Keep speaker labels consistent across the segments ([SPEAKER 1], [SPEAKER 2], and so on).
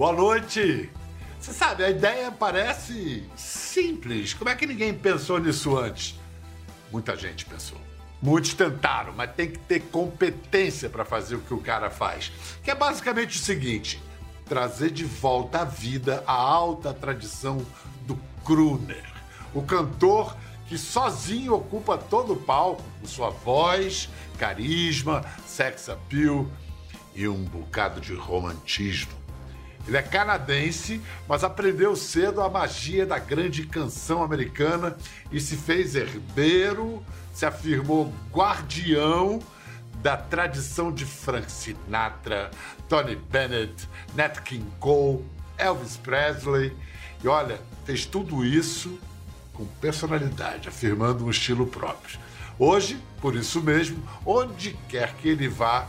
[SPEAKER 1] Boa noite. Você sabe, a ideia parece simples. Como é que ninguém pensou nisso antes? Muita gente pensou. Muitos tentaram, mas tem que ter competência para fazer o que o cara faz. Que é basicamente o seguinte: trazer de volta à vida a alta tradição do crooner, o cantor que sozinho ocupa todo o palco com sua voz, carisma, sex appeal e um bocado de romantismo. Ele é canadense, mas aprendeu cedo a magia da grande canção americana e se fez herdeiro, se afirmou guardião da tradição de Frank Sinatra, Tony Bennett, Nat King Cole, Elvis Presley. E olha, fez tudo isso com personalidade, afirmando um estilo próprio. Hoje, por isso mesmo, onde quer que ele vá,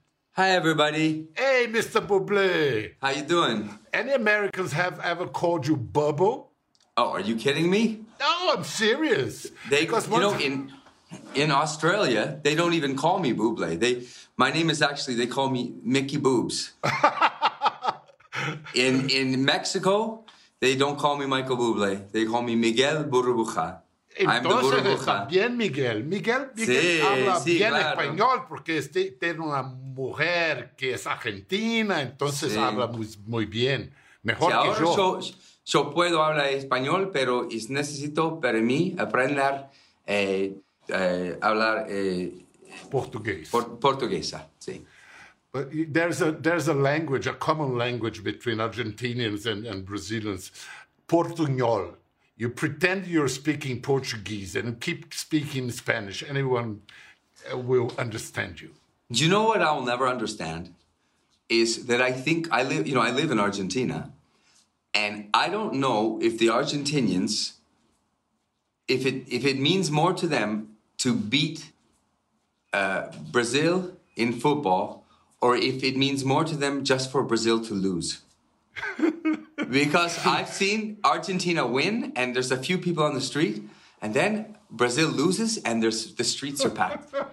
[SPEAKER 2] Hi, everybody.
[SPEAKER 1] Hey, Mr. Bublé.
[SPEAKER 2] How you doing?
[SPEAKER 1] Any Americans have ever called you Bubble?
[SPEAKER 2] Oh, are you kidding me?
[SPEAKER 1] No, I'm serious.
[SPEAKER 2] They, because you know, in in Australia, they don't even call me Bublé. They, my name is actually they call me Mickey Boobs. in in Mexico, they don't call me Michael Bublé. They call me Miguel Burbuja.
[SPEAKER 1] Entonces está bien Miguel. Miguel, Miguel
[SPEAKER 2] sí,
[SPEAKER 1] habla
[SPEAKER 2] sí,
[SPEAKER 1] bien
[SPEAKER 2] claro.
[SPEAKER 1] español porque este, tiene una mujer que es argentina, entonces
[SPEAKER 2] Sí.
[SPEAKER 1] habla muy, muy bien. Mejor que yo.
[SPEAKER 2] yo, yo puedo hablar español, pero es necesito para mí aprender eh, eh, hablar eh,
[SPEAKER 1] Portugués.
[SPEAKER 2] por- portuguesa. Sí.
[SPEAKER 1] But there's a there's a language, a common language between Argentinians and, and Brazilians, Portuñol. You pretend you're speaking Portuguese and keep speaking Spanish. Anyone uh, will understand you.
[SPEAKER 2] Do you know what I'll never understand? Is that I think I live, you know, I live in Argentina, and I don't know if the Argentinians, if it if it means more to them to beat uh, Brazil in football, or if it means more to them just for Brazil to lose. because I've seen Argentina win, and there's a few people on the street, and then Brazil loses, and there's the streets are packed.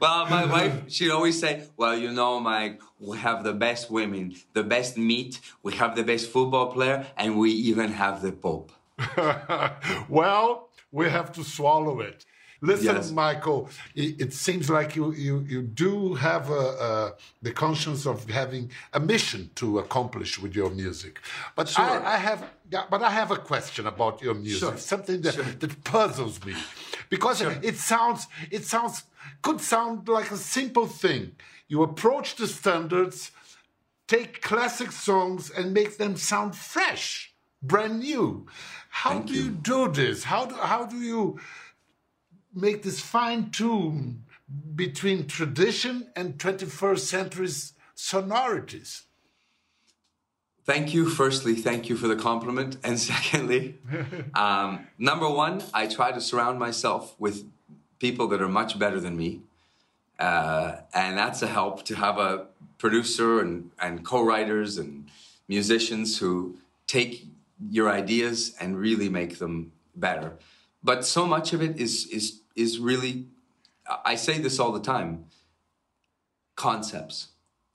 [SPEAKER 2] Well, my wife, she'd always say, Well, you know, Mike, we have the best women, the best meat, we have the best football player, and we even have the Pope.
[SPEAKER 1] well, we have to swallow it. Listen,
[SPEAKER 2] Yes.
[SPEAKER 1] Michael, it, it seems like you, you, you do have a, a, the conscience of having a mission to accomplish with your music. But
[SPEAKER 2] Sure.
[SPEAKER 1] I, I have, yeah, but I have a question about your music.
[SPEAKER 2] Sure.
[SPEAKER 1] Something that,
[SPEAKER 2] Sure.
[SPEAKER 1] that puzzles me, because it sounds, it sounds, could sound like a simple thing. You approach the standards, take classic songs and make them sound fresh, brand new. How
[SPEAKER 2] Thank
[SPEAKER 1] do you.
[SPEAKER 2] you.
[SPEAKER 1] do this? How do, how do you make this fine tune between tradition and 21st century's sonorities?
[SPEAKER 2] Thank you, firstly, thank you for the compliment. And secondly, um, number one, I try to surround myself with people that are much better than me. Uh, and that's a help to have a producer and, and co writers and musicians who take your ideas and really make them better. But so much of it is, is, is really, I say this all the time concepts.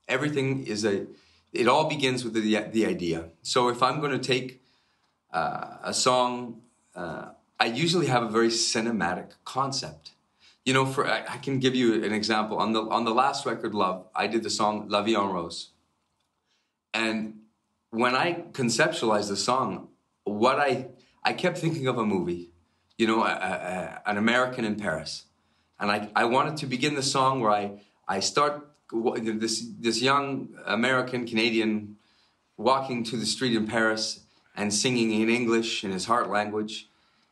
[SPEAKER 2] Everything is a, it all begins with the, the idea. So if I'm going to take uh, a song, uh, I usually have a very cinematic concept. You know, for I, I can give you an example. On the on the last record, Love, I did the song La Vie en Rose. And when I conceptualized the song, what I I kept thinking of a movie, you know, a, a, an American in Paris, and I I wanted to begin the song where I I start this this young American Canadian walking to the street in Paris and singing in English in his heart language.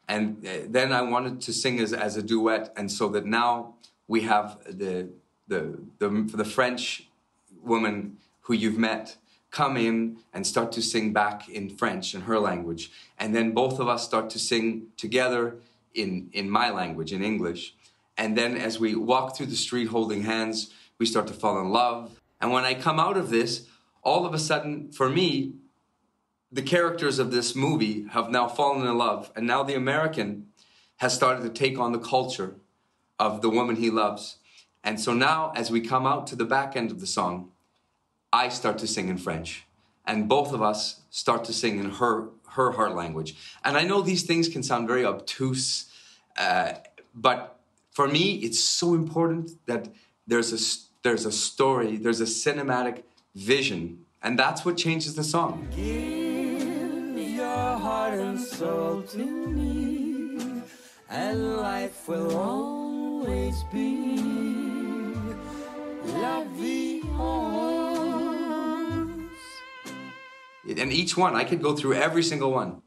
[SPEAKER 2] And uh, then I wanted to sing as, as a duet, and so that now we have the, the, the, the French woman who you've met come in and start to sing back in French, in her language. And then both of us start to sing together in, in my language, in English. And then as we walk through the street holding hands, we start to fall in love. And when I come out of this, all of a sudden, for me, the characters of this movie have now fallen in love. And now the American has started to take on the culture of the woman he loves. And so now, as we come out to the back end of the song, I start to sing in French. And both of us start to sing in her, her heart language. And I know these things can sound very obtuse, uh, but for me, it's so important that there's a, there's a story, there's a cinematic vision. And that's what changes the song. Give your heart and soul to me, and life will always be And each one, I could go through every single one.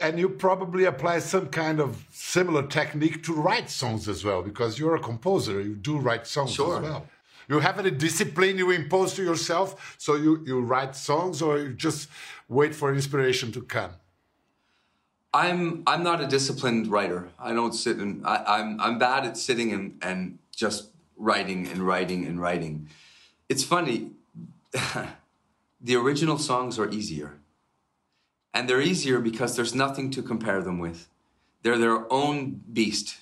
[SPEAKER 1] And you probably apply some kind of similar technique to write songs as well, because you're a composer. You do write songs
[SPEAKER 2] sure.
[SPEAKER 1] as well. You have any discipline you impose to yourself, so you, you write songs, or you just wait for inspiration to come?
[SPEAKER 2] I'm I'm not a disciplined writer. I don't sit and I, I'm I'm bad at sitting and, and just writing and writing and writing. It's funny. the original songs are easier. And they're easier because there's nothing to compare them with. They're their own beast.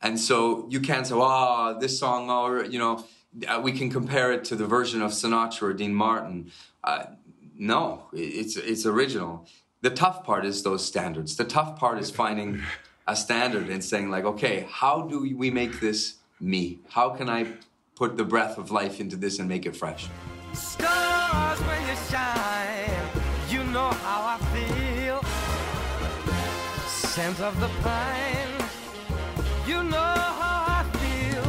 [SPEAKER 2] And so you can't say, oh, this song, or, you know, uh, we can compare it to the version of Sinatra or Dean Martin. Uh, no, it's, it's original. The tough part is those standards. The tough part is finding a standard and saying, like, okay, how do we make this me? How can I put the breath of life into this and make it fresh? Stars Scent of the pine, you know how I feel.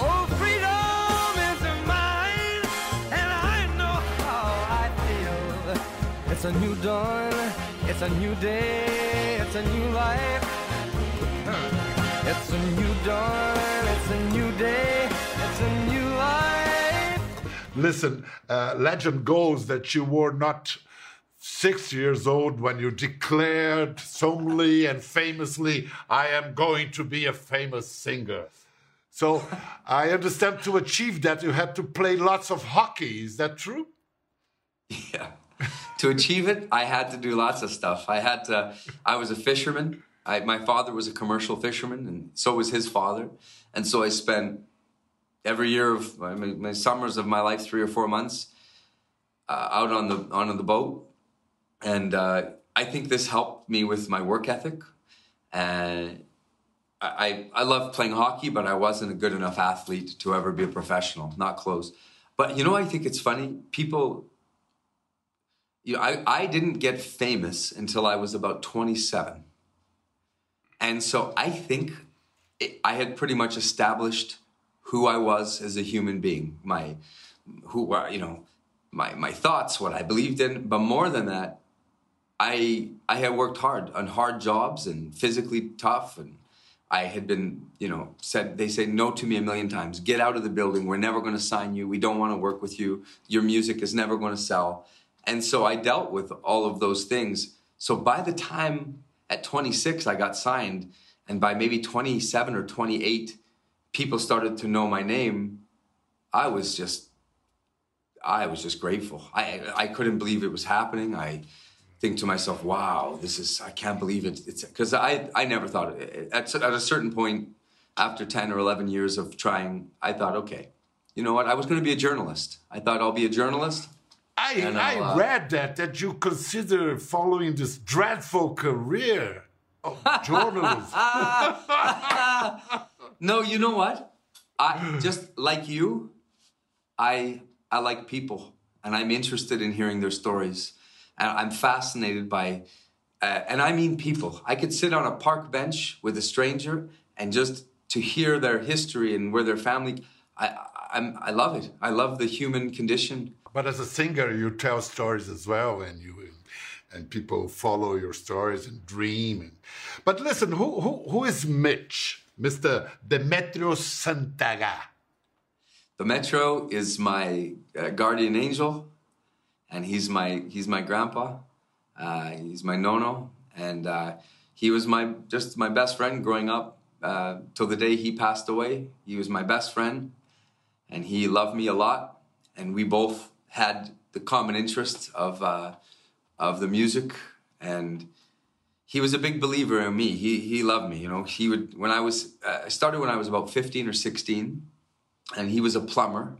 [SPEAKER 2] Oh, freedom is mine, and I know how I feel. It's a new dawn, it's a new day, it's a new life. It's a new dawn, it's a new day, it's a new life.
[SPEAKER 1] Listen, uh, legend goes that you were not six years old when you declared solemnly and famously, I am going to be a famous singer. So I understand to achieve that you had to play lots of hockey. Is that true?
[SPEAKER 2] Yeah. to achieve it, I had to do lots of stuff. I had to, I was a fisherman. I, my father was a commercial fisherman, and so was his father. And so I spent every year of my, my, summers of my life, three or four months, uh, out on the on the boat, and uh, I think this helped me with my work ethic. And I I love playing hockey, but I wasn't a good enough athlete to ever be a professional. Not close. But you know, I think it's funny. People, you know, I I didn't get famous until I was about twenty seven, and so I think it, I had pretty much established who I was as a human being, my who you know, my my thoughts, what I believed in, but more than that, I I had worked hard on hard jobs and physically tough and I had been, you know, said they say no to me a million times. Get out of the building. We're never going to sign you. We don't want to work with you. Your music is never going to sell. And so I dealt with all of those things. So by the time at 26 I got signed and by maybe 27 or 28 people started to know my name, I was just, I was just grateful. I, I couldn't believe it was happening. I think to myself, wow, this is, I can't believe it. It's because I, I never thought at, at a certain point after 10 or 11 years of trying, I thought, okay, you know what? I was going to be a journalist. I thought I'll be a journalist.
[SPEAKER 1] I, I uh, read that, that you consider following this dreadful career of journalism.
[SPEAKER 2] no, you know what? I just like you, I I like people and I'm interested in hearing their stories. And I'm fascinated by uh, and I mean people. I could sit on a park bench with a stranger and just to hear their history and where their family I I'm, I love it. I love the human condition.
[SPEAKER 1] But as a singer, you tell stories as well, and you and people follow your stories and dream. And, but listen, who, who, who is Mitch? Mr. Demetrio Santaga.
[SPEAKER 2] Demetrio is my uh, guardian angel, and he's my he's my grandpa. Uh, he's my nono, and uh, he was my just my best friend growing up uh, till the day he passed away. He was my best friend, and he loved me a lot, and we both had the common interest of uh, of the music and he was a big believer in me. He he loved me. You know, he would when I was uh, I started when I was about fifteen or sixteen, and he was a plumber,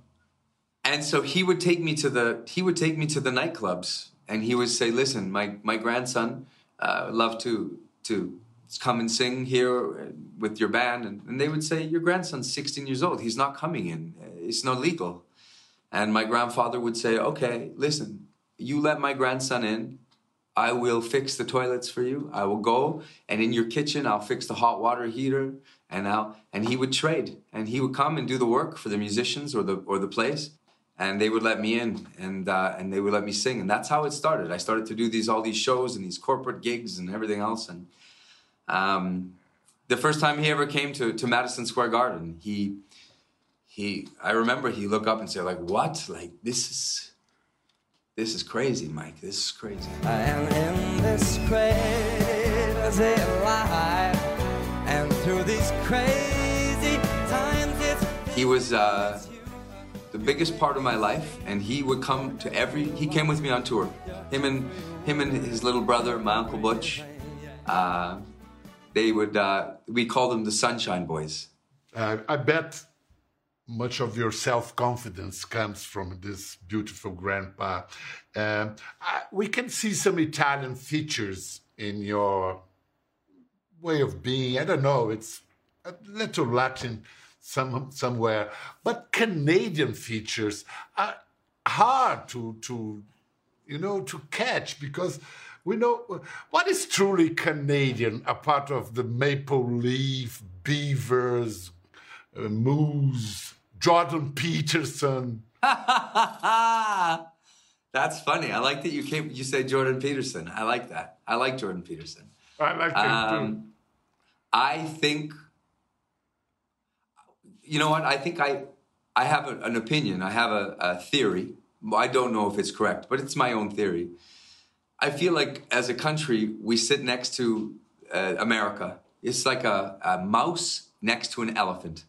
[SPEAKER 2] and so he would take me to the he would take me to the nightclubs, and he would say, "Listen, my my grandson uh, love to to come and sing here with your band," and, and they would say, "Your grandson's sixteen years old. He's not coming in. It's not legal." And my grandfather would say, "Okay, listen, you let my grandson in." I will fix the toilets for you. I will go and in your kitchen I'll fix the hot water heater and I'll and he would trade and he would come and do the work for the musicians or the or the place and they would let me in and uh, and they would let me sing and that's how it started. I started to do these all these shows and these corporate gigs and everything else and um, the first time he ever came to, to Madison Square Garden, he he I remember he looked up and said like what like this is this is crazy, Mike. This is crazy. I am in this crazy life, and through these crazy times, He was uh, biggest part of my life, and he would come to every. He came with me on tour. Him and him and his little brother, my uncle Butch. Uh, they would. Uh, we called them the Sunshine Boys.
[SPEAKER 1] Uh, I bet much of your self confidence comes from this beautiful grandpa. Um, we can see some Italian features in your way of being. I don't know, it's a little Latin some, somewhere, but Canadian features are hard to, to, you know, to catch because we know what is truly Canadian, apart of the maple leaf, beavers, uh, moose, Jordan Peterson.
[SPEAKER 2] That's funny. I like that you came. You said Jordan Peterson. I like that. I like Jordan Peterson.
[SPEAKER 1] I like him um, too.
[SPEAKER 2] I think. You know what? I think I, I have a, an opinion. I have a, a theory. I don't know if it's correct, but it's my own theory. I feel like as a country, we sit next to uh, America. It's like a, a mouse next to an elephant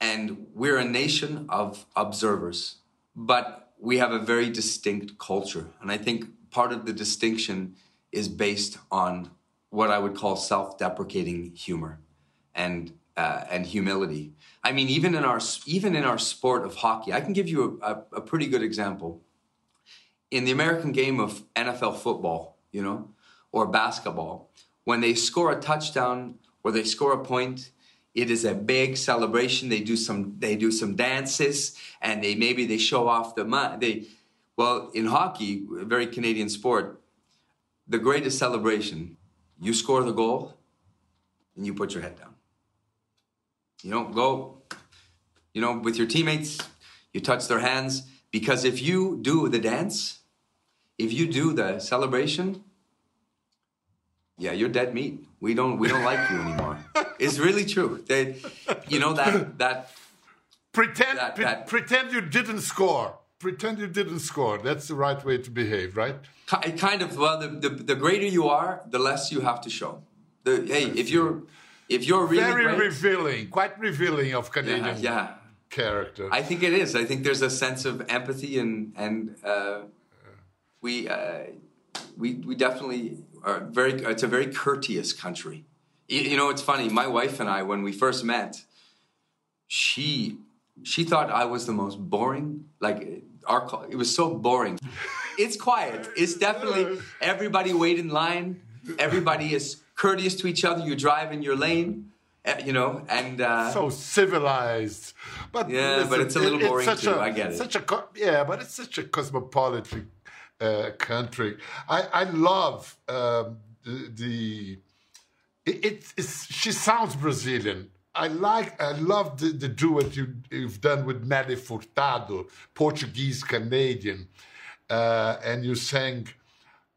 [SPEAKER 2] and we're a nation of observers, but we have a very distinct culture. And I think part of the distinction is based on what I would call self-deprecating humor and uh, and humility. I mean, even in our even in our sport of hockey, I can give you a, a, a pretty good example. In the American game of NFL football, you know, or basketball, when they score a touchdown or they score a point, it is a big celebration. They do some they do some dances and they maybe they show off the. They well in hockey, a very Canadian sport, the greatest celebration, you score the goal and you put your head down. You don't go, you know, with your teammates, you touch their hands because if you do the dance, if you do the celebration, yeah, you're dead meat. We don't we don't like you anymore. It's really true. They, you know that that
[SPEAKER 1] pretend that, pre- that, pretend you didn't score. Pretend you didn't score. That's the right way to behave, right?
[SPEAKER 2] Kind of. Well, the, the, the greater you are, the less you have to show. The, hey, if you're if you're really
[SPEAKER 1] very
[SPEAKER 2] great,
[SPEAKER 1] revealing, quite revealing of Canadian
[SPEAKER 2] yeah, yeah.
[SPEAKER 1] character.
[SPEAKER 2] I think it is. I think there's a sense of empathy and and uh, we uh, we we definitely are very. It's a very courteous country. You know, it's funny. My wife and I, when we first met, she she thought I was the most boring. Like our, it was so boring. It's quiet. It's definitely everybody wait in line. Everybody is courteous to each other. You drive in your lane, eh, you know, and uh,
[SPEAKER 1] so civilized.
[SPEAKER 2] But yeah, listen, but it's a little boring it's too. A, I get it.
[SPEAKER 1] Such a yeah, but it's such a cosmopolitan uh, country. I I love um, the, the it, it's, she sounds Brazilian. I like, I love the, the duet you, have done with Nelly Furtado, Portuguese Canadian, uh, and you sang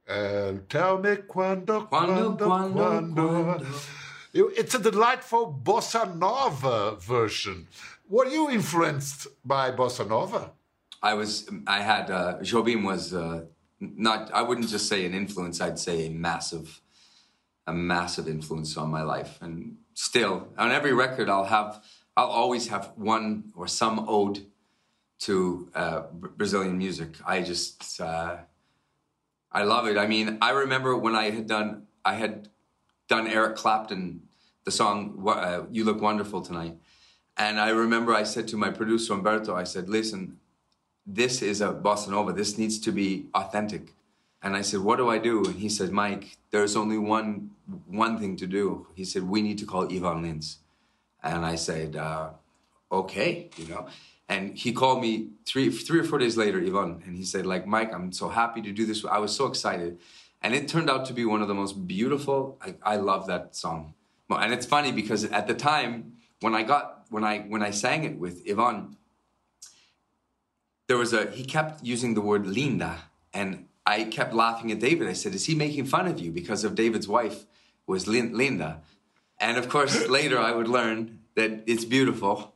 [SPEAKER 1] uh, "Tell me quando, quando, quando, quando." quando. It's a delightful bossa nova version. Were you influenced by bossa nova?
[SPEAKER 2] I was, I had, uh, Jobim was uh, not, I wouldn't just say an influence, I'd say a massive, a massive influence on my life. And still, on every record, I'll have, I'll always have one or some ode to uh, Brazilian music. I just, uh, I love it. I mean, I remember when I had done, I had done Eric Clapton, the song uh, "You Look Wonderful Tonight," and I remember I said to my producer Humberto, I said, "Listen, this is a bossa nova. This needs to be authentic." And I said, "What do I do?" And he said, "Mike, there's only one one thing to do." He said, "We need to call Ivan Lins." And I said, uh, "Okay," you know. And he called me three three or four days later, Ivan, and he said, "Like Mike, I'm so happy to do this. I was so excited." And it turned out to be one of the most beautiful. I, I love that song. And it's funny because at the time when I got when I when I sang it with Ivan, there was a he kept using the word linda, and I kept laughing at David. I said, "Is he making fun of you because of David's wife was Linda?" And of course, later I would learn that it's beautiful.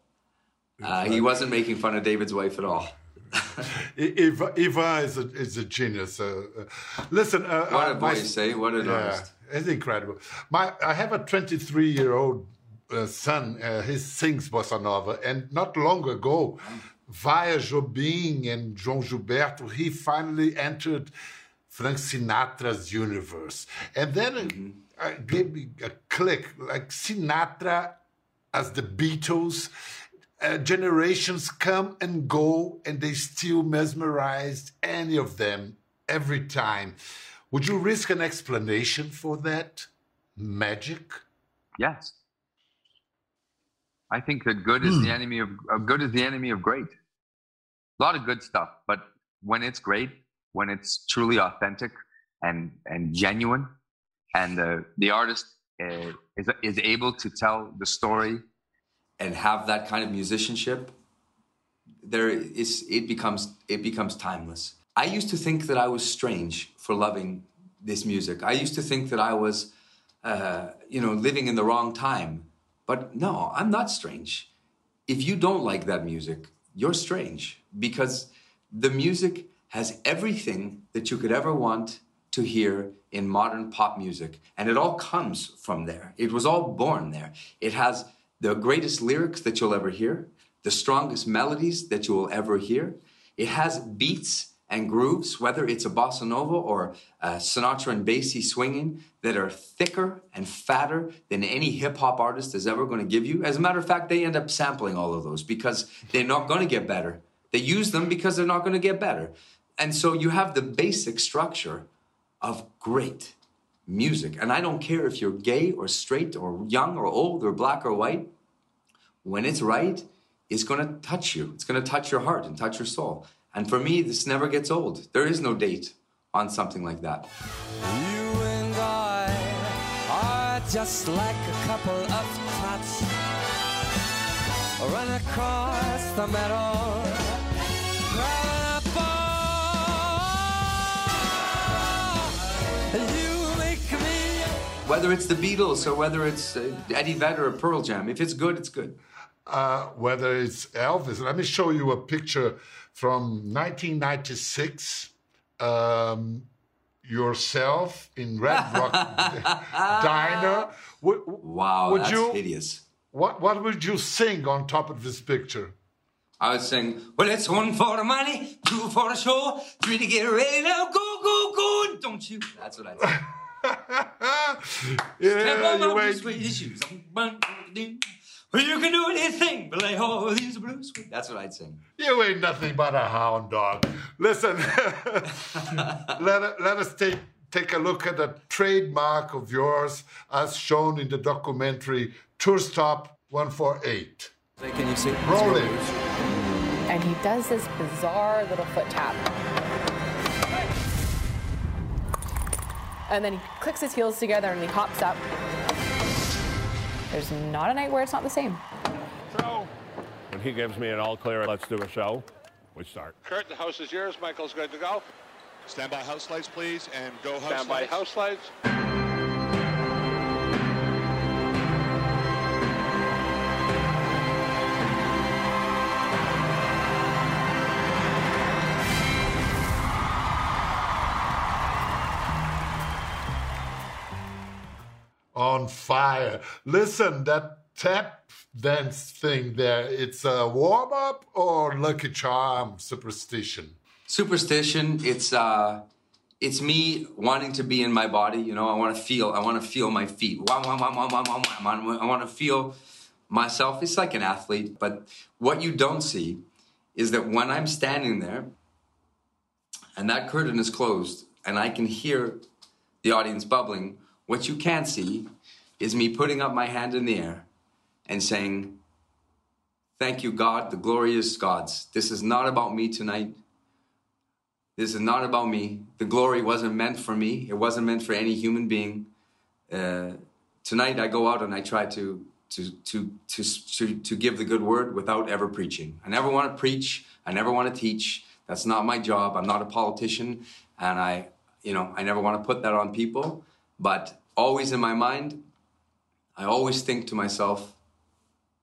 [SPEAKER 2] Uh, he wasn't making fun of David's wife at all.
[SPEAKER 1] Ivan, Ivan is a is a genius. Uh, uh, listen, uh,
[SPEAKER 2] what a voice, eh? What an yeah, artist!
[SPEAKER 1] It's incredible. My, I have a 23 year old uh, son. Uh, he sings bossa nova, and not long ago, via Jobim and João Gilberto, he finally entered Frank Sinatra's universe, and then mm-hmm. it gave me a click, like Sinatra as the Beatles uh, generations come and go and they still mesmerized any of them every time. Would you risk an explanation for that magic?
[SPEAKER 3] Yes. I think that good is the hmm. enemy of uh, good is the enemy of great. A lot of good stuff, but when it's great, when it's truly authentic and and genuine, and the the artist uh, is is able to tell the story
[SPEAKER 2] and have that kind of musicianship, there is it becomes it becomes timeless. I used to think that I was strange for loving this music. I used to think that I was, uh, you know, living in the wrong time. But no, I'm not strange. If you don't like that music, you're strange because the music has everything that you could ever want to hear in modern pop music. And it all comes from there. It was all born there. It has the greatest lyrics that you'll ever hear, the strongest melodies that you will ever hear. It has beats and grooves, whether it's a bossa nova or a Sinatra and Basie swinging, that are thicker and fatter than any hip hop artist is ever going to give you. As a matter of fact, they end up sampling all of those because they're not going to get better. They use them because they're not going to get better. And so you have the basic structure of great music. And I don't care if you're gay or straight or young or old or black or white. When it's right, it's going to touch you. It's going to touch your heart and touch your soul. And for me, this never gets old. There is no date on something like that. You and I are just like a couple of run across the. Whether it's the Beatles or whether it's uh, Eddie Vedder or Pearl Jam, if it's good, it's good.
[SPEAKER 1] Uh, whether it's Elvis, let me show you a picture from 1996. Um, yourself in Red Rock Diner.
[SPEAKER 2] Would, wow, would that's you, hideous.
[SPEAKER 1] What What would you sing on top of this picture?
[SPEAKER 2] I would sing, well, it's one for the money, two for the show, three to get ready now, go, go, go, don't you? That's what I'd say. yeah, you ain't... shoes. Well, you can do anything but lay all these blues. That's what I'd sing.
[SPEAKER 1] You ain't nothing but a hound dog. Listen, let, let us take, take a look at the trademark of yours as shown in the documentary Tour Stop 148.
[SPEAKER 2] Can you see?
[SPEAKER 1] Rolling.
[SPEAKER 4] And he does this bizarre little foot tap. And then he clicks his heels together and he hops up. There's not a night where it's not the same.
[SPEAKER 5] So, when he gives me an all clear, let's do a show, we start.
[SPEAKER 6] Kurt, the house is yours. Michael's good to go.
[SPEAKER 7] Stand by house lights, please, and go house
[SPEAKER 6] Stand
[SPEAKER 7] lights.
[SPEAKER 6] by house lights.
[SPEAKER 1] On fire. Listen, that tap dance thing there, it's a warm up or lucky charm superstition?
[SPEAKER 2] Superstition, it's uh it's me wanting to be in my body, you know, I want to feel I want to feel my feet. Wah, wah, wah, wah, wah, wah. I want to feel myself. It's like an athlete, but what you don't see is that when I'm standing there and that curtain is closed and I can hear the audience bubbling, what you can't see is me putting up my hand in the air and saying, Thank you, God. The glorious God's. This is not about me tonight. This is not about me. The glory wasn't meant for me. It wasn't meant for any human being. Uh, tonight, I go out and I try to to to to to to give the good word without ever preaching. I never want to preach. I never want to teach. That's not my job. I'm not a politician, and I, you know, I never want to put that on people. But always in my mind, I always think to myself,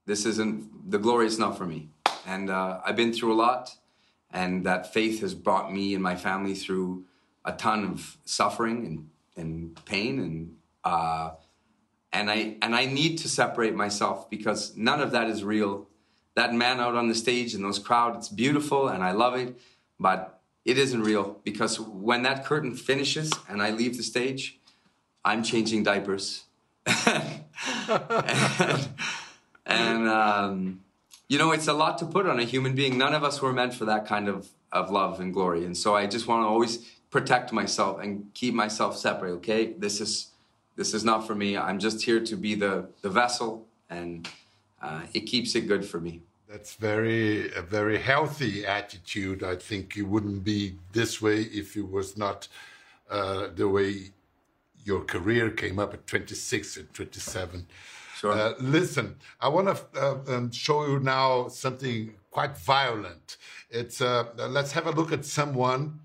[SPEAKER 2] this isn't the glory is not for me. And uh, I've been through a lot, and that faith has brought me and my family through a ton of suffering and, and pain and uh, and I and I need to separate myself because none of that is real. That man out on the stage and those crowd, it's beautiful and I love it, but it isn't real because when that curtain finishes and I leave the stage, I'm changing diapers. and, and um, you know, it's a lot to put on a human being. None of us were meant for that kind of, of love and glory. And so I just want to always protect myself and keep myself separate. Okay, this is this is not for me. I'm just here to be the the vessel, and uh, it keeps it good for me.
[SPEAKER 1] That's very a very healthy attitude. I think you wouldn't be this way if it was not uh, the way your career came up at 26 and 27.
[SPEAKER 2] Sure.
[SPEAKER 1] Uh, listen, I want to uh, um, show you now something quite violent. It's uh, let's have a look at someone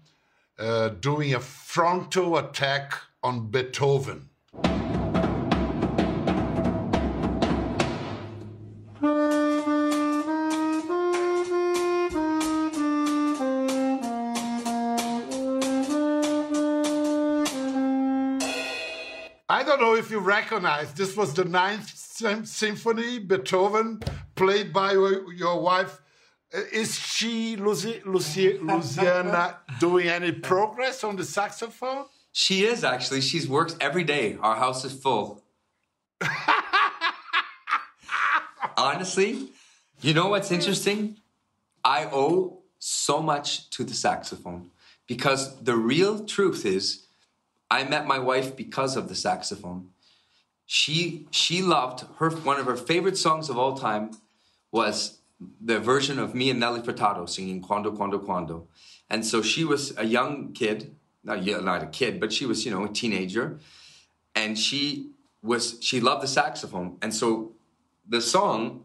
[SPEAKER 1] uh, doing a frontal attack on Beethoven. You recognize this was the Ninth Sym- Symphony, Beethoven, played by your wife. Is she, Lucy, Lucy, Luciana, doing any progress on the saxophone?
[SPEAKER 2] She is actually. She's works every day. Our house is full. Honestly, you know what's interesting? I owe so much to the saxophone because the real truth is I met my wife because of the saxophone. She she loved her one of her favorite songs of all time was the version of me and Nelly Furtado singing Quando Quando Quando. And so she was a young kid, not not a kid, but she was, you know, a teenager and she was she loved the saxophone. And so the song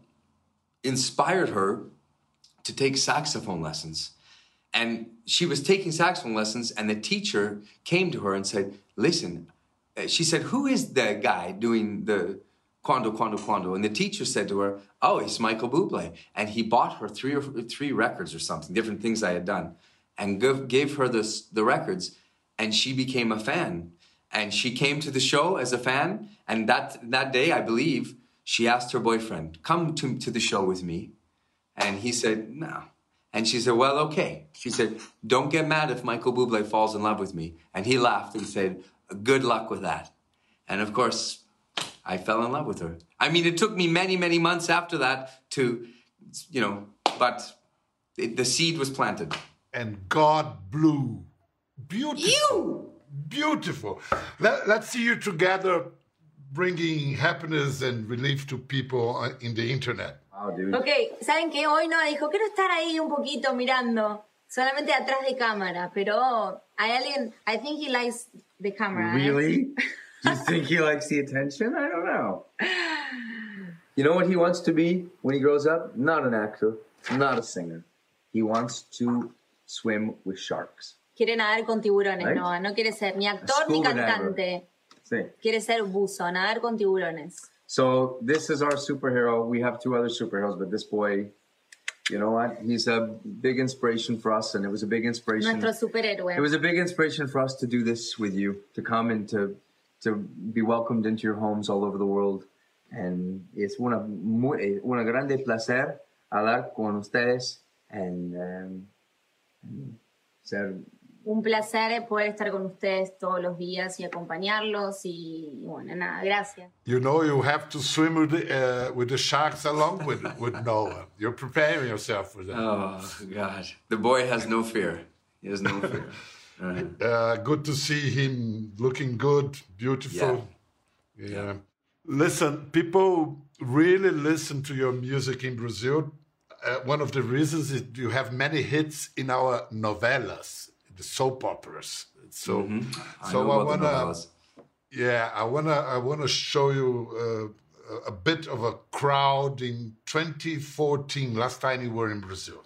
[SPEAKER 2] inspired her to take saxophone lessons. And she was taking saxophone lessons, and the teacher came to her and said, Listen, Uh, she said, Who is the guy doing the quando, quando, quando? And the teacher said to her, Oh, it's Michael Bublé. And he bought her three or three records or something, different things I had done, and gave, gave her this, the records, and she became a fan. And she came to the show as a fan, and that, that day, I believe, she asked her boyfriend, Come to, to the show with me. And he said, No. And she said, Well, okay. She said, Don't get mad if Michael Bublé falls in love with me. And he laughed and said, Good luck with that. And of course, I fell in love with her. I mean, it took me many, many months after that to, you know, but it, the seed was planted.
[SPEAKER 1] And God blew. Beautiful. Beautiful. Let, let's see you together bringing happiness and relief to people uh, in the internet.
[SPEAKER 8] Ok, ¿saben qué? Hoy no dijo, quiero estar ahí un poquito mirando, solamente atrás de cámara, pero hay alguien, I think he likes the camera. ¿eh?
[SPEAKER 9] Really? Do you think he likes the attention? I don't know. You know what he wants to be when he grows up? Not an actor, not a singer. He wants to swim with sharks.
[SPEAKER 8] Quiere nadar con tiburones,
[SPEAKER 9] Right.
[SPEAKER 8] no, no quiere ser ni actor ni cantante.
[SPEAKER 9] See.
[SPEAKER 8] Quiere ser buzo, nadar con tiburones.
[SPEAKER 9] So this is our superhero. We have two other superheroes, but this boy, you know what? He's a big inspiration for us, and it was a big inspiration.
[SPEAKER 8] Nuestro superhéroe.
[SPEAKER 9] It was a big inspiration for us to do this with you, to come and to to be welcomed into your homes all over the world. And es una, muy, eh, una grande placer hablar con ustedes and, um, and ser
[SPEAKER 8] Un placer poder estar con ustedes todos los días y acompañarlos y, y bueno, nada, gracias.
[SPEAKER 1] You know, you have to swim with the, uh, with the sharks along with, with Noah. You're preparing yourself for that.
[SPEAKER 2] Oh God, the boy has no fear. He has no fear. Uh,
[SPEAKER 1] Uh, good to see him looking good, beautiful. Yeah. Listen, people really listen to your music in Brazil. Uh, one of the reasons is you have many hits in our novelas, the soap operas. So,
[SPEAKER 2] Mhm. I
[SPEAKER 1] so I, wanna, yeah, I wanna, I wanna show you uh, a- a bit of a crowd in 2014. Last time you were in Brazil.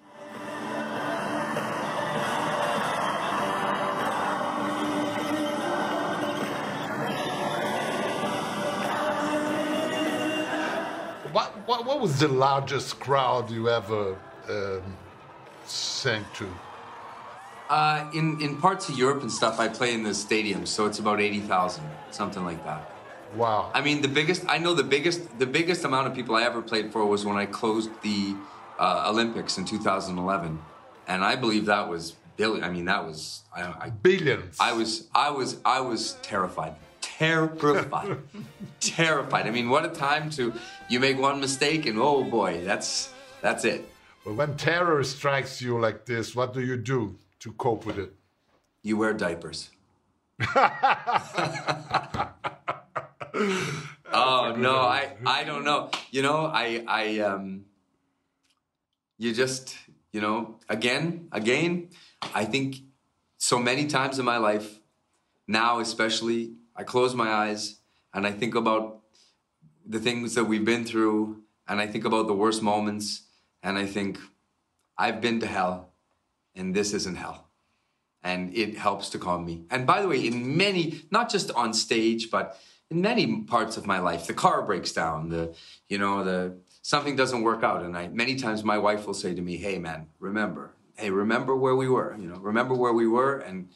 [SPEAKER 1] What, what, what was the largest crowd you ever um, sang to?
[SPEAKER 2] Uh, in in parts of Europe and stuff, I play in the stadiums, so it's about eighty thousand, something like that.
[SPEAKER 1] Wow.
[SPEAKER 2] I mean, the biggest. I know the biggest. The biggest amount of people I ever played for was when I closed the uh, Olympics in 2011, and I believe that was billion. I mean, that was I, I,
[SPEAKER 1] billions.
[SPEAKER 2] I was I was I was terrified, terrified, terrified. I mean, what a time to you make one mistake and oh boy, that's that's it.
[SPEAKER 1] But when terror strikes you like this, what do you do to cope with it?
[SPEAKER 2] You wear diapers. oh no, I I don't know. You know, I I um you just, you know, again, again, I think so many times in my life, now especially, I close my eyes and I think about the things that we've been through and I think about the worst moments and I think I've been to hell and this isn't hell and it helps to calm me. And by the way, in many, not just on stage, but in many parts of my life, the car breaks down, the you know, the something doesn't work out, and I many times my wife will say to me, "Hey, man, remember, hey, remember where we were, you know, remember where we were, and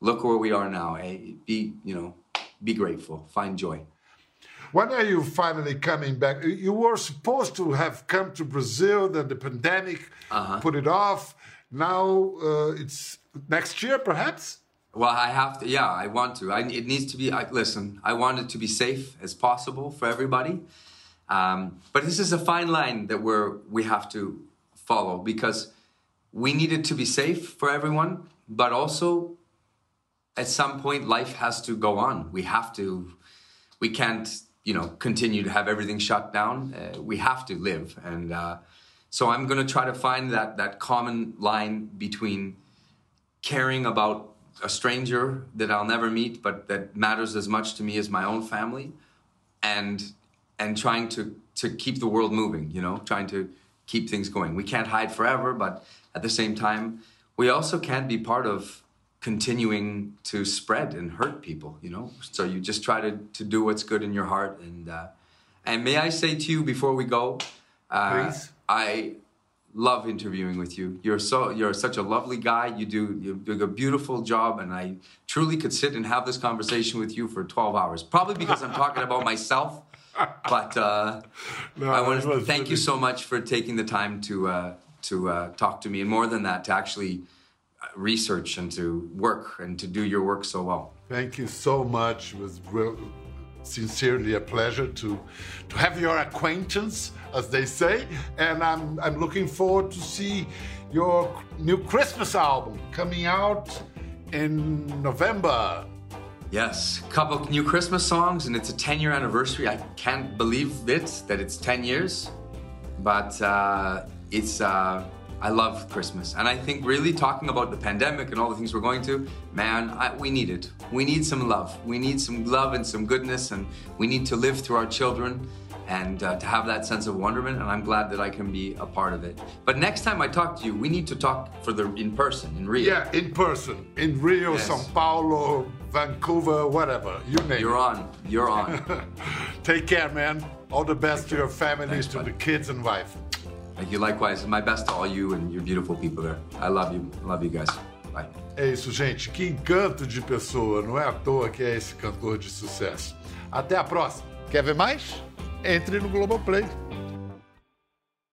[SPEAKER 2] look where we are now. Hey, be you know, be grateful, find joy."
[SPEAKER 1] When are you finally coming back? You were supposed to have come to Brazil, then the pandemic uh-huh. put it off. Now uh, it's next year, perhaps?
[SPEAKER 2] Well, I have to. Yeah, I want to. I, it needs to be. I, listen, I want it to be safe as possible for everybody. Um, but this is a fine line that we're we have to follow because we need it to be safe for everyone, but also at some point life has to go on. We have to. We can't, you know, continue to have everything shut down. Uh, we have to live, and uh, so I'm going to try to find that that common line between caring about a stranger that I'll never meet, but that matters as much to me as my own family, and and trying to to keep the world moving. You know, trying to keep things going. We can't hide forever, but at the same time, we also can't be part of continuing to spread and hurt people. You know, so you just try to to do what's good in your heart. And uh, and may I say to you before we go, uh,
[SPEAKER 1] Please.
[SPEAKER 2] I love interviewing with you. You're so you're such a lovely guy. You do you do a beautiful job, and I truly could sit and have this conversation with you for 12 hours. Probably because I'm talking about myself. But uh,
[SPEAKER 1] No,
[SPEAKER 2] I want to thank you so much for taking the time to uh, to uh, talk to me, and more than that, to actually uh, research and to work and to do your work so well.
[SPEAKER 1] Thank you so much. It was real, sincerely a pleasure to to have your acquaintance, as they say, and I'm I'm looking forward to see your new Christmas album coming out in November.
[SPEAKER 2] Yes, a couple new Christmas songs, and it's a 10 year anniversary. I can't believe it that it's 10 years, but uh, it's. Uh, I love Christmas, and I think really talking about the pandemic and all the things we're going to, man, I, we need it. We need some love. We need some love and some goodness, and we need to live through our children and uh, to have that sense of wonderment. And I'm glad that I can be a part of it. But next time I talk to you, we need to talk for the in person in Rio.
[SPEAKER 1] Yeah, in person, in Rio,
[SPEAKER 2] Yes.
[SPEAKER 1] São Paulo, Vancouver, whatever, you name
[SPEAKER 2] You're
[SPEAKER 1] it.
[SPEAKER 2] on. You're on.
[SPEAKER 1] Take care, man. All the best to your families,
[SPEAKER 2] Thanks,
[SPEAKER 1] to
[SPEAKER 2] buddy.
[SPEAKER 1] the kids and wife.
[SPEAKER 2] Thank you. Likewise. My best to all you and your beautiful people there. I love you. Love you guys. Bye.
[SPEAKER 1] É isso, gente. Que encanto de pessoa. Não é à toa que é esse cantor de sucesso. Até a próxima. Quer ver mais? Entre no Globoplay.